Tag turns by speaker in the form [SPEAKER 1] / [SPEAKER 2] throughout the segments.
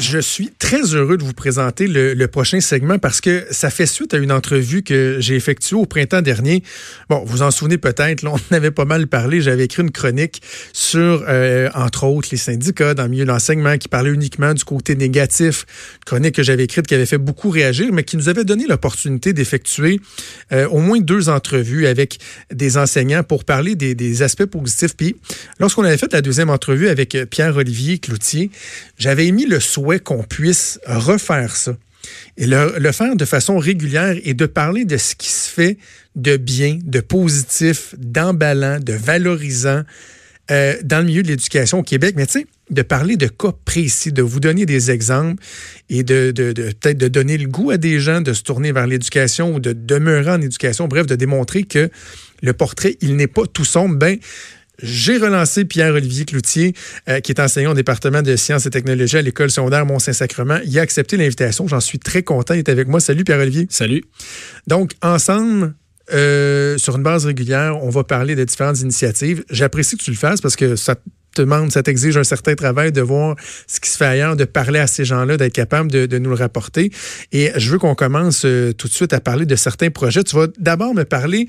[SPEAKER 1] Je suis très heureux de vous présenter le, prochain segment parce que ça fait suite à une entrevue que j'ai effectuée au printemps dernier. Bon, vous en souvenez peut-être, on avait pas mal parlé. J'avais écrit une chronique sur, euh, entre autres, les syndicats dans le milieu de l'enseignement qui parlait uniquement du côté négatif. Une chronique que j'avais écrite qui avait fait beaucoup réagir, mais qui nous avait donné l'opportunité d'effectuer euh, au moins deux entrevues avec des enseignants pour parler des, des aspects positifs. Puis, lorsqu'on avait fait la deuxième entrevue avec Pierre-Olivier Cloutier, j'avais émis le souhait qu'on puisse refaire ça et le, faire de façon régulière et de parler de ce qui se fait de bien, de positif, d'emballant, de valorisant euh, dans le milieu de l'éducation au Québec. Mais tu sais, de parler de cas précis, de vous donner des exemples et de, de peut-être de donner le goût à des gens de se tourner vers l'éducation ou de demeurer en éducation, bref, de démontrer que le portrait, il n'est pas tout sombre. Ben, j'ai relancé Pierre-Olivier Cloutier, euh, qui est enseignant au département de sciences et technologies à l'école secondaire Mont-Saint-Sacrement. Il a accepté l'invitation. J'en suis très content. Il est avec moi. Salut Pierre-Olivier.
[SPEAKER 2] Salut.
[SPEAKER 1] Donc, ensemble, euh, sur une base régulière, on va parler de différentes initiatives. J'apprécie que tu le fasses parce que ça te demande, ça t'exige un certain travail de voir ce qui se fait ailleurs, de parler à ces gens-là, d'être capable de, nous le rapporter. Et je veux qu'on commence euh, tout de suite à parler de certains projets. Tu vas d'abord me parler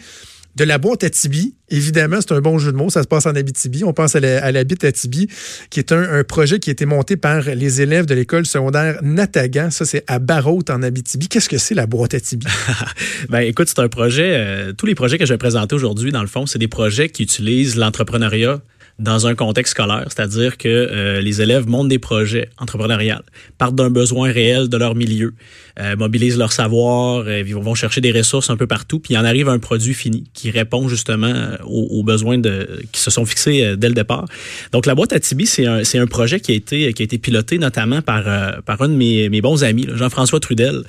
[SPEAKER 1] de la boîte à Tibi. Évidemment, c'est un bon jeu de mots. Ça se passe en Abitibi. On pense à la, à à Tibi, qui est un, projet qui a été monté par les élèves de l'école secondaire Natagan. Ça, c'est à Barrault, en Abitibi. Qu'est-ce que c'est la boîte à Tibi?
[SPEAKER 2] ben, écoute, c'est un projet. Euh, tous les projets que je vais présenter aujourd'hui, dans le fond, c'est des projets qui utilisent l'entrepreneuriat dans un contexte scolaire, c'est-à-dire que euh, les élèves montent des projets entrepreneuriaux, partent d'un besoin réel de leur milieu, euh, mobilisent leur savoir, euh, ils vont chercher des ressources un peu partout, puis il en arrive un produit fini qui répond justement aux, besoins de, qui se sont fixés dès le départ. Donc la boîte à Tibi, c'est un, un projet qui a été qui a été piloté notamment par par un de mes, mes bons amis, Jean-François Trudel,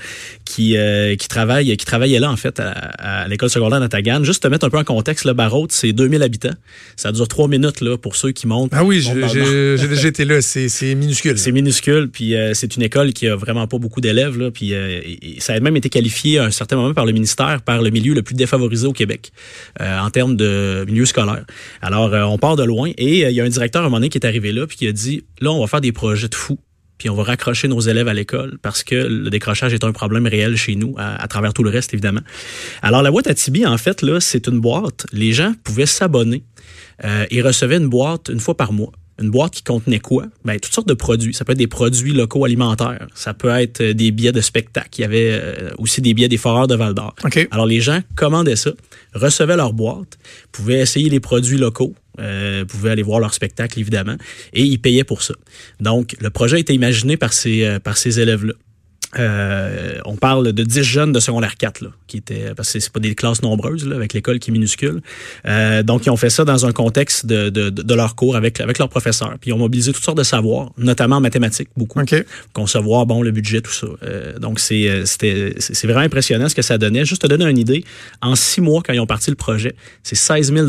[SPEAKER 2] qui qui travaille qui travaillait là en fait à, l'école secondaire Natagan. Juste te mettre un peu en contexte, le Barrault, c'est 2000 habitants, ça dure trois minutes là pour ceux qui montent.
[SPEAKER 1] Ah oui, j'ai déjà été là. C'est minuscule.
[SPEAKER 2] C'est minuscule. Puis euh, c'est une école qui a vraiment pas beaucoup d'élèves. Là, puis euh, ça a même été qualifié à un certain moment par le ministère par le milieu le plus défavorisé au Québec euh, en termes de milieu scolaire. Alors, on part de loin. Et il y a un directeur à un moment donné qui est arrivé là puis qui a dit, là, on va faire des projets de fous puis on va raccrocher nos élèves à l'école parce que le décrochage est un problème réel chez nous, à, travers tout le reste, évidemment. Alors, la boîte à Tibi, en fait, là, c'est une boîte. Les gens pouvaient s'abonner euh, et recevaient une boîte une fois par mois. Une boîte qui contenait quoi? Ben, toutes sortes de produits. Ça peut être des produits locaux alimentaires. Ça peut être euh, des billets de spectacle. Il y avait euh, aussi des billets des foreurs de Val d'Or. Alors, les gens commandaient ça, recevaient leur boîte, pouvaient essayer les produits locaux, euh, pouvaient aller voir leur spectacle, évidemment, et ils payaient pour ça. Donc, le projet a été imaginé par ces, euh, par ces élèves-là. Euh, on parle de 10 jeunes de secondaire 4, là, qui étaient, parce que c'est pas des classes nombreuses, là, avec l'école qui est minuscule. Euh, donc, ils ont fait ça dans un contexte de, de, de leur cours avec, avec leurs professeurs. Puis, ils ont mobilisé toutes sortes de savoirs, notamment en mathématiques, beaucoup. Concevoir, bon, le budget, tout ça. Euh, donc, c'est, euh, c'était, c'est vraiment impressionnant ce que ça donnait. Juste te donner une idée, en six mois, quand ils ont parti le projet, c'est 16 000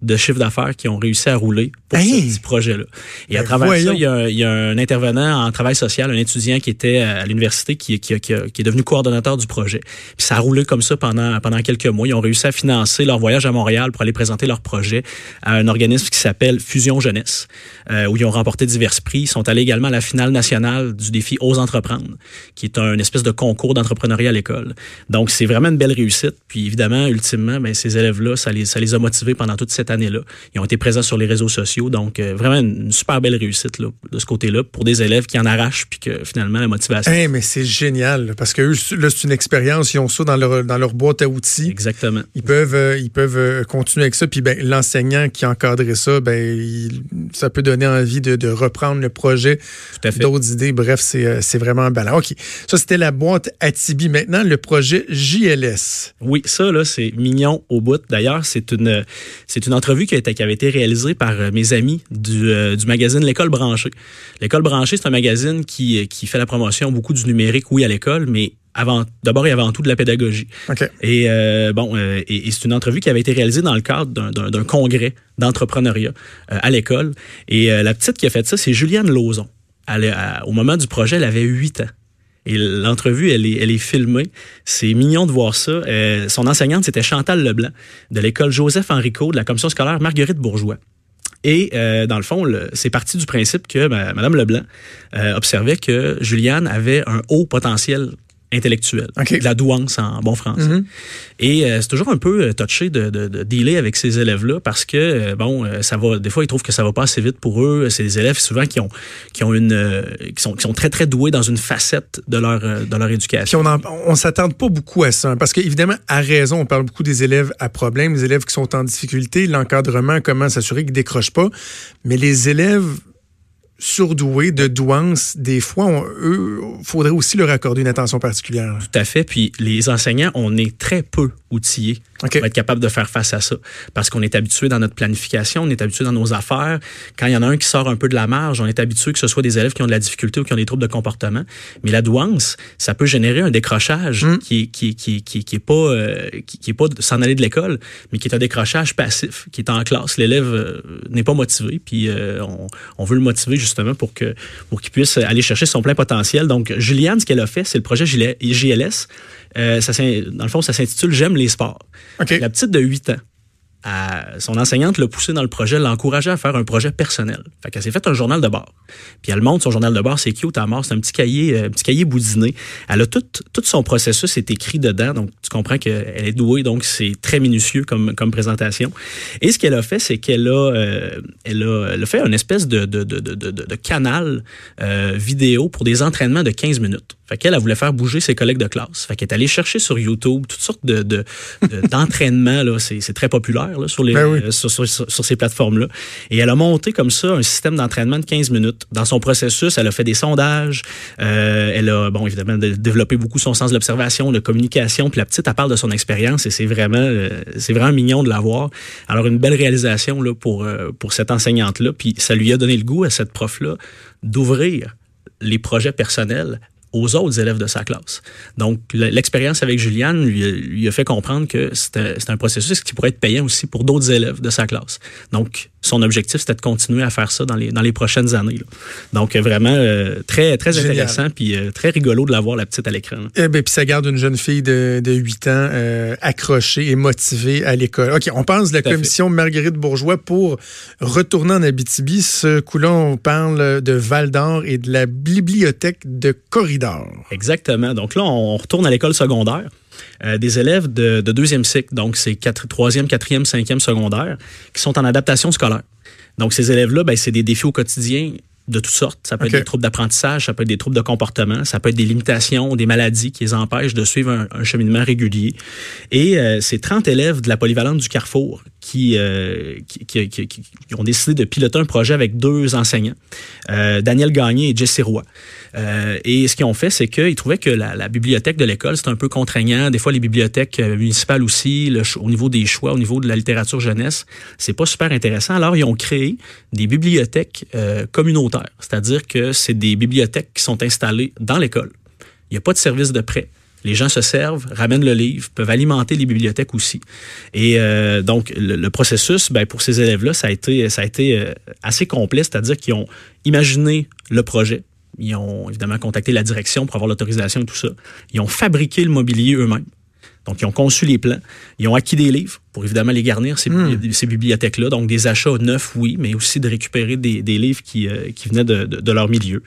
[SPEAKER 2] de chiffre d'affaires qui ont réussi à rouler pour ce projet-là. Et à ben travers ça, il y, a, il y, a, un intervenant en travail social, un étudiant qui était à l'université, qui, qui, qui, est devenu coordonnateur du projet. Puis ça a roulé comme ça pendant, pendant quelques mois. Ils ont réussi à financer leur voyage à Montréal pour aller présenter leur projet à un organisme qui s'appelle Fusion Jeunesse, euh, où ils ont remporté divers prix. Ils sont allés également à la finale nationale du défi Ose entreprendre, qui est un espèce de concours d'entrepreneuriat à l'école. Donc, c'est vraiment une belle réussite. Puis évidemment, ultimement, ben, ces élèves-là, ça les, ça les a motivés pendant toute cette année-là. Ils ont été présents sur les réseaux sociaux, donc euh, vraiment une, super belle réussite là, de ce côté-là pour des élèves qui en arrachent puis que finalement la motivation.
[SPEAKER 1] Hey, mais c'est génial parce que là c'est une expérience, ils ont ça dans leur dans leur boîte à outils.
[SPEAKER 2] Exactement.
[SPEAKER 1] Ils peuvent euh, ils peuvent euh, continuer avec ça puis ben l'enseignant qui encadrait ça, ben ça peut donner envie de, de reprendre le projet, d'autres idées. Bref, c'est c'est vraiment ballant. Ok, ça c'était la boîte à Tibi. Maintenant le projet JLS.
[SPEAKER 2] Oui, ça là c'est mignon au bout. D'ailleurs c'est une c'est une entrevue qui, avait été réalisé par euh, mes amis du, euh, du magazine L'école branchée. L'école branchée, c'est un magazine qui, qui fait la promotion beaucoup du numérique, oui, à l'école, mais avant, d'abord et avant tout de la pédagogie. Et euh, bon, et, c'est une entrevue qui avait été réalisée dans le cadre d'un congrès d'entrepreneuriat à l'école. Et la petite qui a fait ça, c'est Juliane Lauzon. au moment du projet, elle avait 8 ans. Et l'entrevue, elle est, filmée. C'est mignon de voir ça. Euh, son enseignante, c'était Chantal Leblanc, de l'école Joseph Henrico, de la commission scolaire Marguerite Bourgeois. Et euh, dans le fond, c'est parti du principe que Mme Leblanc euh, observait que Juliane avait un haut potentiel intellectuelle, de la douance en bon français. Mm-hmm. Et euh, c'est toujours un peu euh, touché de, de, de dealer avec ces élèves-là parce que euh, bon, ça va. Des fois, ils trouvent que ça va pas assez vite pour eux. C'est des élèves souvent qui ont qui ont une qui sont qui sont très très doués dans une facette de leur de leur éducation.
[SPEAKER 1] Puis on on s'attarde pas beaucoup à ça hein, parce qu'évidemment, à raison, on parle beaucoup des élèves à problème, les élèves qui sont en difficulté, l'encadrement, comment s'assurer qu'ils décrochent pas. Mais les élèves surdoués de douance, des fois, on, eux, faudrait aussi leur accorder une attention particulière.
[SPEAKER 2] Tout à fait. Puis les enseignants, on est très peu outillés pour être capable de faire face à ça. Parce qu'on est habitué dans notre planification, on est habitué dans nos affaires. Quand il y en a un qui sort un peu de la marge, on est habitué que ce soit des élèves qui ont de la difficulté ou qui ont des troubles de comportement. Mais la douance, ça peut générer un décrochage mm. qui, qui, qui, qui, qui est pas euh, qui, est pas s'en aller de l'école, mais qui est un décrochage passif, qui est en classe. L'élève euh, n'est pas motivé, puis euh, on, on veut le motiver justement pour que pour qu'il puisse aller chercher son plein potentiel. Donc, Juliane, ce qu'elle a fait, c'est le projet JLS. Euh, ça, dans le fond, ça s'intitule J'aime les sports. La petite de 8 ans son enseignante l'a poussé dans le projet, l'a encouragé à faire un projet personnel. Fait qu'elle s'est fait un journal de bord. Puis elle montre son journal de bord, c'est cute à mort, c'est un petit cahier, euh, un petit cahier boudiné. Elle a tout, tout son processus est écrit dedans, donc tu comprends qu'elle est douée, donc c'est très minutieux comme, comme présentation. Et ce qu'elle a fait, c'est qu'elle a, euh, elle a, elle a, fait une espèce de, de, de, de, de canal euh, vidéo pour des entraînements de 15 minutes. Fait qu'elle, elle voulait faire bouger ses collègues de classe. Fait qu'elle est allée chercher sur YouTube toutes sortes de, de, d'entraînements, là, c'est, très populaire sur, les, ben euh, sur, sur, ces plateformes-là. Et elle a monté comme ça un système d'entraînement de 15 minutes. Dans son processus, elle a fait des sondages. Euh, elle a, bon, évidemment, développé beaucoup son sens de l'observation, de communication. Puis la petite, elle parle de son expérience et c'est vraiment, euh, c'est vraiment mignon de la voir. Alors, une belle réalisation là, pour, pour cette enseignante-là. Puis ça lui a donné le goût à cette prof-là d'ouvrir les projets personnels aux autres élèves de sa classe. Donc, l'expérience avec Juliane lui, a fait comprendre que c'était un processus qui pourrait être payant aussi pour d'autres élèves de sa classe. Donc, son objectif, c'était de continuer à faire ça dans les, dans les prochaines années. Donc, vraiment, euh, très, très intéressant, puis euh, très rigolo de la voir, la petite, à l'écran.
[SPEAKER 1] Eh ben, puis ça garde une jeune fille de, de 8 ans euh, accrochée et motivée à l'école. OK, on pense de la commission Marguerite Bourgeois pour retourner en Abitibi. Ce coup-là, on parle de Val d'Or et de la bibliothèque de Corridor.
[SPEAKER 2] Exactement. Donc là, on retourne à l'école secondaire. Euh, des élèves de, deuxième cycle, donc c'est troisième, quatrième, cinquième secondaire, qui sont en adaptation scolaire. Donc ces élèves-là, ben, c'est des défis au quotidien de toutes sortes. Ça peut être des troubles d'apprentissage, ça peut être des troubles de comportement, ça peut être des limitations, des maladies qui les empêchent de suivre un, cheminement régulier. Et euh, c'est 30 élèves de la polyvalente du Carrefour qui, euh, qui, ont décidé de piloter un projet avec deux enseignants, euh, Daniel Gagné et Jesse Roy. Euh, et ce qu'ils ont fait, c'est qu'ils trouvaient que la, bibliothèque de l'école, c'est un peu contraignant. Des fois, les bibliothèques municipales aussi, au niveau des choix, au niveau de la littérature jeunesse, c'est pas super intéressant. Alors, ils ont créé des bibliothèques communautaires, c'est-à-dire que c'est des bibliothèques qui sont installées dans l'école. Il n'y a pas de service de prêt. Les gens se servent, ramènent le livre, peuvent alimenter les bibliothèques aussi. Et euh, donc, le, processus, ben, pour ces élèves-là, ça a été, ça a été euh, assez complet, c'est-à-dire qu'ils ont imaginé le projet, ils ont évidemment contacté la direction pour avoir l'autorisation et tout ça. Ils ont fabriqué le mobilier eux-mêmes. Donc, ils ont conçu les plans. Ils ont acquis des livres pour évidemment les garnir, ces, hmm. bibliothèques-là. Donc, des achats neufs, oui, mais aussi de récupérer des, livres qui, euh, qui venaient de, leur milieu.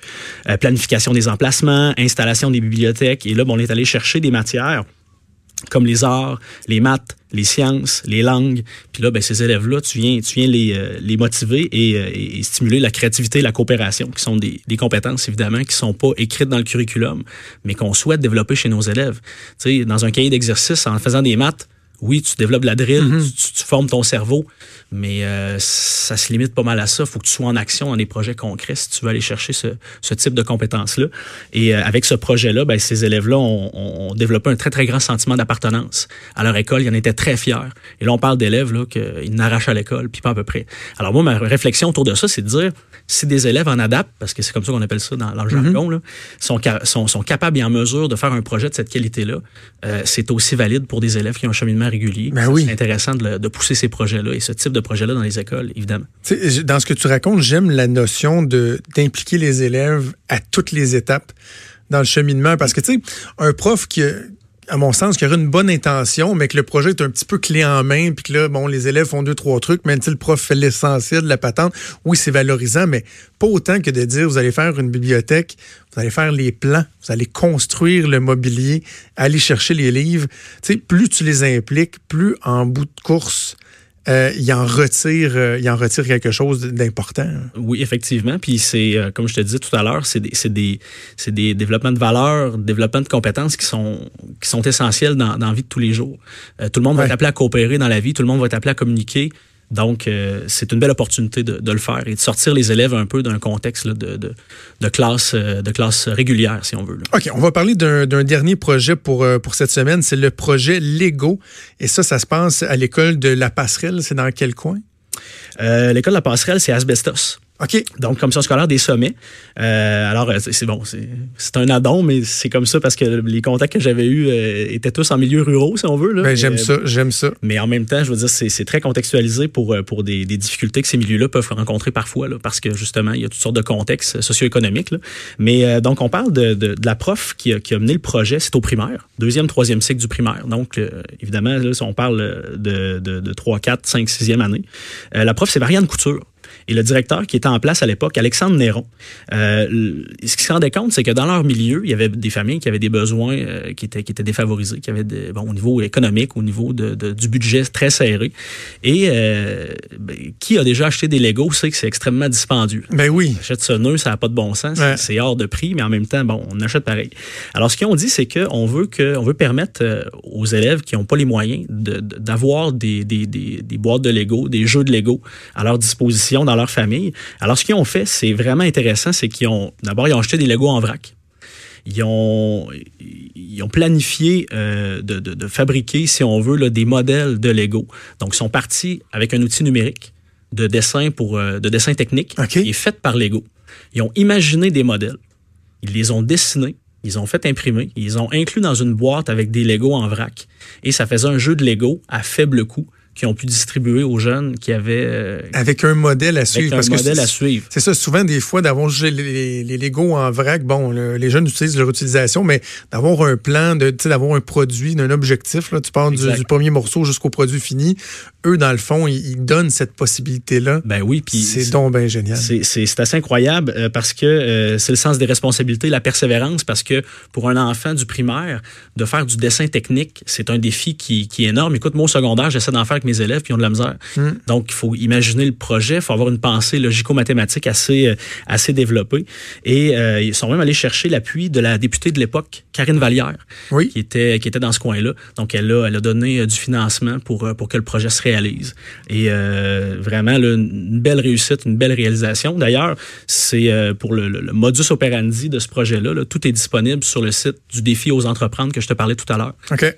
[SPEAKER 2] Euh, planification des emplacements, installation des bibliothèques. Et là, on est allé chercher des matières comme les arts, les maths, les sciences, les langues. Puis là, ben, ces élèves-là, tu viens, tu viens les, euh, les motiver euh, et, stimuler la créativité et la coopération, qui sont des, des, compétences, évidemment, qui sont pas écrites dans le curriculum, mais qu'on souhaite développer chez nos élèves. Tu sais, dans un cahier d'exercice, en faisant des maths, oui, tu développes la drill, mm-hmm. tu, formes ton cerveau, mais euh, ça se limite pas mal à ça. Il faut que tu sois en action dans des projets concrets si tu veux aller chercher ce, ce type de compétences-là. Et euh, avec ce projet-là, ben, ces élèves-là ont, ont, développé un très, très grand sentiment d'appartenance à leur école. Ils en étaient très fiers. Et là, on parle d'élèves là qu'ils n'arrachent à l'école, puis pas à peu près. Alors moi, ma réflexion autour de ça, c'est de dire, si des élèves en adaptent, parce que c'est comme ça qu'on appelle ça dans, leur mm-hmm. jargon, là, sont, sont, sont, capables et en mesure de faire un projet de cette qualité-là, euh, c'est aussi valide pour des élèves qui ont un cheminement régulier.
[SPEAKER 1] Ben oui.
[SPEAKER 2] C'est intéressant de, de, pousser ces projets-là et ce type de projet-là dans les écoles, évidemment.
[SPEAKER 1] dans ce que tu racontes, j'aime la notion de d'impliquer les élèves à toutes les étapes dans le cheminement parce que tu sais, un prof qui à mon sens, qu'il y aurait une bonne intention, mais que le projet est un petit peu clé en main, puis que là, bon, les élèves font deux, trois trucs, mais le prof fait l'essentiel de la patente. Oui, c'est valorisant, mais pas autant que de dire, vous allez faire une bibliothèque, vous allez faire les plans, vous allez construire le mobilier, aller chercher les livres. Tu sais, plus tu les impliques, plus en bout de course, euh, il en retire, euh, il en retire quelque chose d'important.
[SPEAKER 2] Oui, effectivement. Puis c'est, euh, comme je te disais tout à l'heure, c'est des, des, des, développements de valeurs, développements de compétences qui sont, qui sont essentiels dans, dans la vie de tous les jours. tout le monde va être appelé à coopérer dans la vie, tout le monde va être appelé à communiquer. Donc, euh, c'est une belle opportunité de, le faire et de sortir les élèves un peu d'un contexte de, de, classe, euh, de classe régulière, si on veut.
[SPEAKER 1] OK, on va parler d'un dernier projet pour, euh, pour cette semaine. C'est le projet Lego. Et ça, ça se passe à l'école de la Passerelle. C'est dans quel coin?
[SPEAKER 2] l'école de la Passerelle, c'est Asbestos.
[SPEAKER 1] OK.
[SPEAKER 2] Donc, commission scolaire des sommets. Euh, alors, euh, c'est bon, c'est un addon, mais c'est comme ça parce que les contacts que j'avais eus euh, étaient tous en milieu ruraux, si on veut.
[SPEAKER 1] Ben, j'aime ça, j'aime ça.
[SPEAKER 2] Mais en même temps, je veux dire, c'est très contextualisé pour, pour des, des difficultés que ces milieux-là peuvent rencontrer parfois, là, parce que justement, il y a toutes sortes de contextes socio-économiques. Mais donc, on parle de, de, de, la prof qui a, qui a mené le projet, c'est au primaire, deuxième, troisième cycle du primaire. Donc, évidemment, là, si on parle de, de, de 3, 4, 5, 6e année, la prof, c'est Marianne Couture. Et le directeur qui était en place à l'époque, Alexandre Néron, euh, ce qu'il se rendait compte, c'est que dans leur milieu, il y avait des familles qui avaient des besoins euh, qui, étaient, qui étaient défavorisés, qui avaient des, bon, au niveau économique, au niveau de, du budget très serré. Et euh, ben, qui a déjà acheté des Legos sait que c'est extrêmement dispendieux.
[SPEAKER 1] Ben oui.
[SPEAKER 2] Achète ce nœud, ça n'a pas de bon sens. C'est hors de prix, mais en même temps, bon, on achète pareil. Alors, ce qu'ils ont dit, c'est qu'on veut, que, on veut permettre aux élèves qui n'ont pas les moyens d'avoir des, des boîtes de Lego, des jeux de Lego à leur disposition dans leur famille. Alors, ce qu'ils ont fait, c'est vraiment intéressant, c'est qu'ils ont, d'abord, ils ont acheté des Legos en vrac. Ils ont, ils ont planifié euh, de, de, fabriquer, si on veut, là, des modèles de Lego. Donc, ils sont partis avec un outil numérique de dessin pour euh, de dessin technique qui est fait par Lego. Ils ont imaginé des modèles, ils les ont dessinés, ils ont fait imprimer, ils ont inclus dans une boîte avec des Lego en vrac. Et ça faisait un jeu de Lego à faible coût qui ont pu distribuer aux jeunes qui avaient... Euh,
[SPEAKER 1] avec un modèle à suivre.
[SPEAKER 2] Avec un modèle à suivre.
[SPEAKER 1] C'est ça, souvent des fois d'avoir les, les, les Lego en vrac, bon, les jeunes utilisent leur utilisation, mais d'avoir un plan, d'avoir un produit, un objectif, là, tu pars du, premier morceau jusqu'au produit fini, eux, dans le fond, ils, donnent cette possibilité-là.
[SPEAKER 2] Ben oui, puis...
[SPEAKER 1] C'est donc bien génial.
[SPEAKER 2] C'est assez incroyable euh, parce que euh, c'est le sens des responsabilités, la persévérance, parce que pour un enfant du primaire, de faire du dessin technique, c'est un défi qui, qui est énorme. Écoute, moi, au secondaire, j'essaie d'en faire mes élèves, puis ils ont de la misère. Hmm. Donc, il faut imaginer le projet, il faut avoir une pensée logico-mathématique assez, euh, assez développée. Et euh, ils sont même allés chercher l'appui de la députée de l'époque, Karine Vallière, qui, était, qui était dans ce coin-là. Donc, elle a, elle a donné euh, du financement pour, pour que le projet se réalise. Et vraiment, une belle réussite, une belle réalisation. D'ailleurs, c'est pour le, modus operandi de ce projet-là, tout est disponible sur le site du défi aux entreprendre que je te parlais tout à l'heure,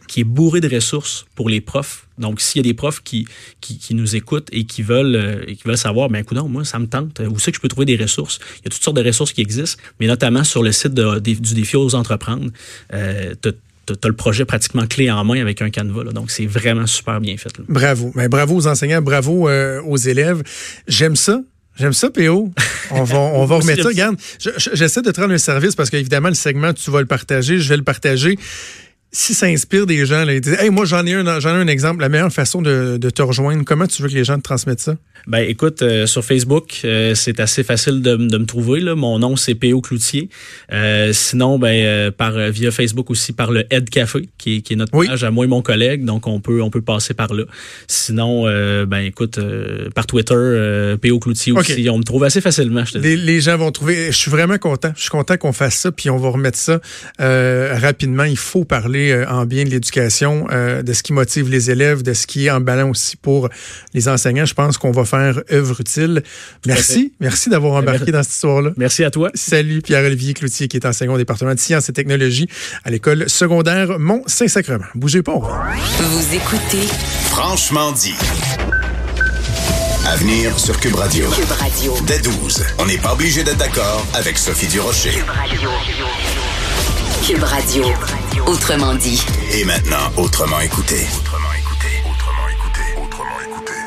[SPEAKER 2] qui est bourré de ressources pour les profs donc, s'il y a des profs qui, qui, nous écoutent et qui veulent, euh, et qui veulent savoir, ben écoute, moi, ça me tente. Où c'est que je peux trouver des ressources? Il y a toutes sortes de ressources qui existent, mais notamment sur le site du défi aux entreprendre. Euh, tu as le projet pratiquement clé en main avec un canevas. Donc, c'est vraiment super bien fait.
[SPEAKER 1] Bravo. Ben, bravo aux enseignants, bravo euh, aux élèves. J'aime ça. J'aime ça, PO. On va, on va remettre ça. Regarde, j'essaie de te rendre un service parce qu'évidemment, le segment, tu vas le partager, je vais le partager si ça inspire des gens, là, ils disent Hey, moi, j'en ai, un, j'en ai un exemple. La meilleure façon de, de, te rejoindre, comment tu veux que les gens te transmettent ça?
[SPEAKER 2] Ben, écoute, euh, sur Facebook, euh, c'est assez facile de, de, me trouver. Là. Mon nom, c'est P.O. Cloutier. Euh, sinon, ben, par, via Facebook aussi, par le Head Café, qui est, qui est notre page à moi et mon collègue. Donc, on peut, on peut passer par là. Sinon, ben, écoute, par Twitter, P.O. Cloutier aussi. On me trouve assez facilement, je te
[SPEAKER 1] les, les, gens vont trouver. Je suis vraiment content. Je suis content qu'on fasse ça, puis on va remettre ça rapidement. Il faut parler euh, en bien de l'éducation, euh, de ce qui motive les élèves, de ce qui est en ballon aussi pour les enseignants. Je pense qu'on va faire œuvre utile. Merci. Merci d'avoir embarqué dans cette histoire-là.
[SPEAKER 2] Merci à toi.
[SPEAKER 1] Salut Pierre-Olivier Cloutier, qui est enseignant au département de sciences et technologies à l'école secondaire Mont-Saint-Sacrement. Bougez pas.
[SPEAKER 3] Vous écoutez
[SPEAKER 4] Franchement dit. Avenir sur Cube Radio.
[SPEAKER 3] Cube Radio.
[SPEAKER 4] Dès 12, on n'est pas obligé d'être d'accord avec Sophie Durocher.
[SPEAKER 3] Cube Radio. Cube Radio. Autrement dit.
[SPEAKER 4] Et maintenant, autrement écouté.